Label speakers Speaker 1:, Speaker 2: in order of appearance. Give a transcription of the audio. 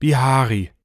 Speaker 1: Bihari.